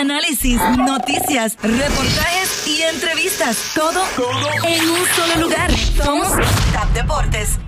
análisis, noticias, reportajes y entrevistas. Todo, en un solo lugar. Somos TAP Deportes.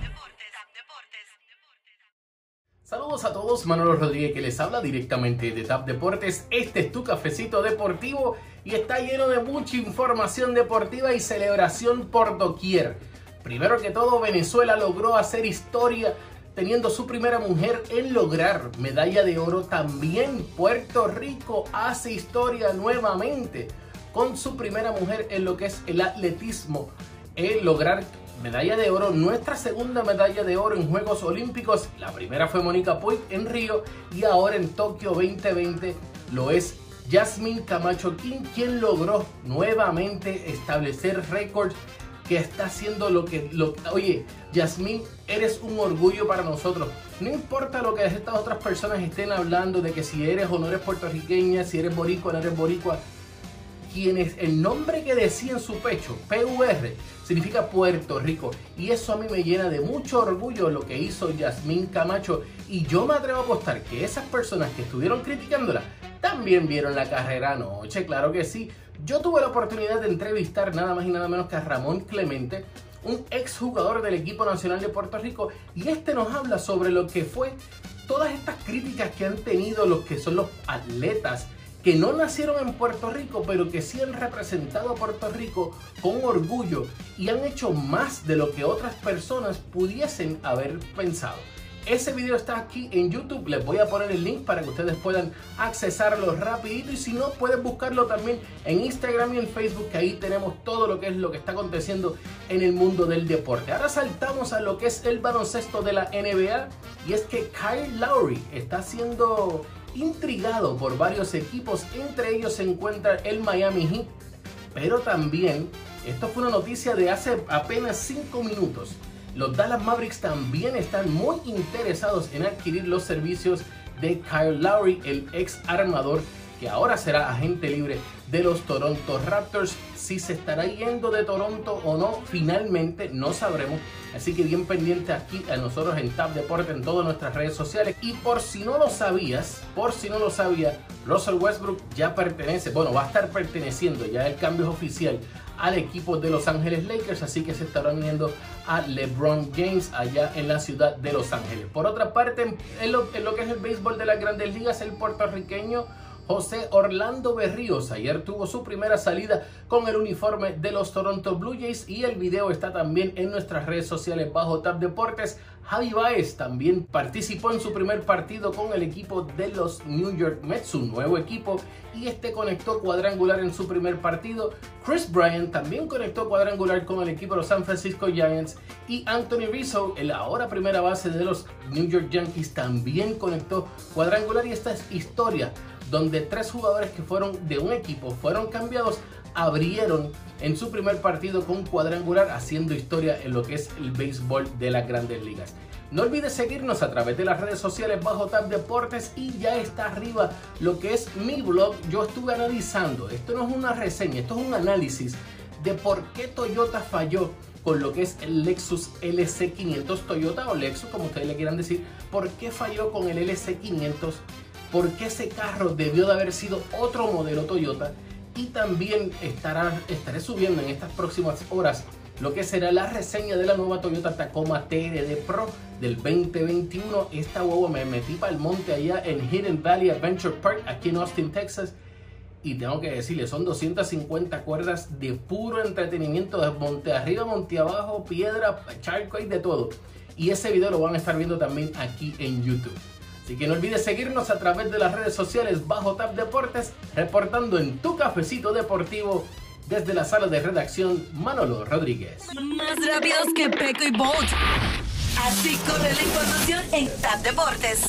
Saludos a todos, Manolo Rodríguez que les habla directamente de TAP Deportes. Este es tu cafecito deportivo y está lleno de mucha información deportiva y celebración por doquier. Primero que todo, Venezuela logró hacer historia teniendo su primera mujer en lograr medalla de oro. También Puerto Rico hace historia nuevamente con su primera mujer en lo que es el atletismo, en lograr medalla de oro, nuestra segunda medalla de oro en Juegos Olímpicos. La primera fue Mónica Puig en Río y ahora en Tokio 2020 lo es Jasmine Camacho King, quien logró nuevamente establecer récords que está haciendo lo que... Lo, oye, Yasmín, eres un orgullo para nosotros. No importa lo que estas otras personas estén hablando de que si eres o no eres puertorriqueña, si eres boricua o no eres boricua. El nombre que decía en su pecho, PUR, significa Puerto Rico. Y eso a mí me llena de mucho orgullo lo que hizo Yasmín Camacho. Y yo me atrevo a apostar que esas personas que estuvieron criticándola también vieron la carrera anoche, claro que sí. Yo tuve la oportunidad de entrevistar nada más y nada menos que a Ramón Clemente, un exjugador del equipo nacional de Puerto Rico, y este nos habla sobre lo que fue todas estas críticas que han tenido los que son los atletas que no nacieron en Puerto Rico, pero que sí han representado a Puerto Rico con orgullo y han hecho más de lo que otras personas pudiesen haber pensado. Ese video está aquí en YouTube, les voy a poner el link para que ustedes puedan accesarlo rapidito. Y si no pueden buscarlo también en Instagram y en Facebook que ahí tenemos todo lo que es lo que está aconteciendo en el mundo del deporte. Ahora saltamos a lo que es el baloncesto de la NBA y es que Kyle Lowry está siendo intrigado por varios equipos, entre ellos se encuentra el Miami Heat, pero también esto fue una noticia de hace apenas 5 minutos los Dallas Mavericks también están muy interesados en adquirir los servicios de Kyle Lowry, el ex armador que ahora será agente libre de los Toronto Raptors. Si se estará yendo de Toronto o no, finalmente no sabremos. Así que bien pendiente aquí a nosotros en Tab Deporte en todas nuestras redes sociales. Y por si no lo sabías, por si no lo sabías, Russell Westbrook ya pertenece, bueno, va a estar perteneciendo, ya el cambio es oficial al equipo de Los Ángeles Lakers, así que se estarán uniendo a LeBron James allá en la ciudad de Los Ángeles. Por otra parte, lo, en lo que es el béisbol de las grandes ligas, el puertorriqueño José Orlando Berríos ayer tuvo su primera salida con el uniforme de los Toronto Blue Jays y el video está también en nuestras redes sociales bajo Tap Deportes. Javi Baez también participó en su primer partido con el equipo de los New York Mets, su nuevo equipo, y este conectó cuadrangular en su primer partido. Chris Bryant también conectó cuadrangular con el equipo de los San Francisco Giants y Anthony Rizzo, el ahora primera base de los New York Yankees, también conectó cuadrangular y esta es historia donde tres jugadores que fueron de un equipo fueron cambiados, abrieron en su primer partido con cuadrangular, haciendo historia en lo que es el béisbol de las grandes ligas. No olvides seguirnos a través de las redes sociales bajo Tab Deportes y ya está arriba lo que es mi blog. Yo estuve analizando, esto no es una reseña, esto es un análisis de por qué Toyota falló con lo que es el Lexus LC500 Toyota o Lexus, como ustedes le quieran decir, por qué falló con el LC500 por qué ese carro debió de haber sido otro modelo Toyota y también estaré subiendo en estas próximas horas lo que será la reseña de la nueva Toyota Tacoma TRD Pro del 2021. Esta huevo me metí para el monte allá en Hidden Valley Adventure Park aquí en Austin, Texas. Y tengo que decirle, son 250 cuerdas de puro entretenimiento, de monte arriba, monte abajo, piedra, charco y de todo. Y ese video lo van a estar viendo también aquí en YouTube. Así que no olvides seguirnos a través de las redes sociales bajo Tap Deportes, reportando en tu cafecito deportivo desde la sala de redacción Manolo Rodríguez. Más rápidos que Peco y Bolt. Así corre la información en Tap Deportes.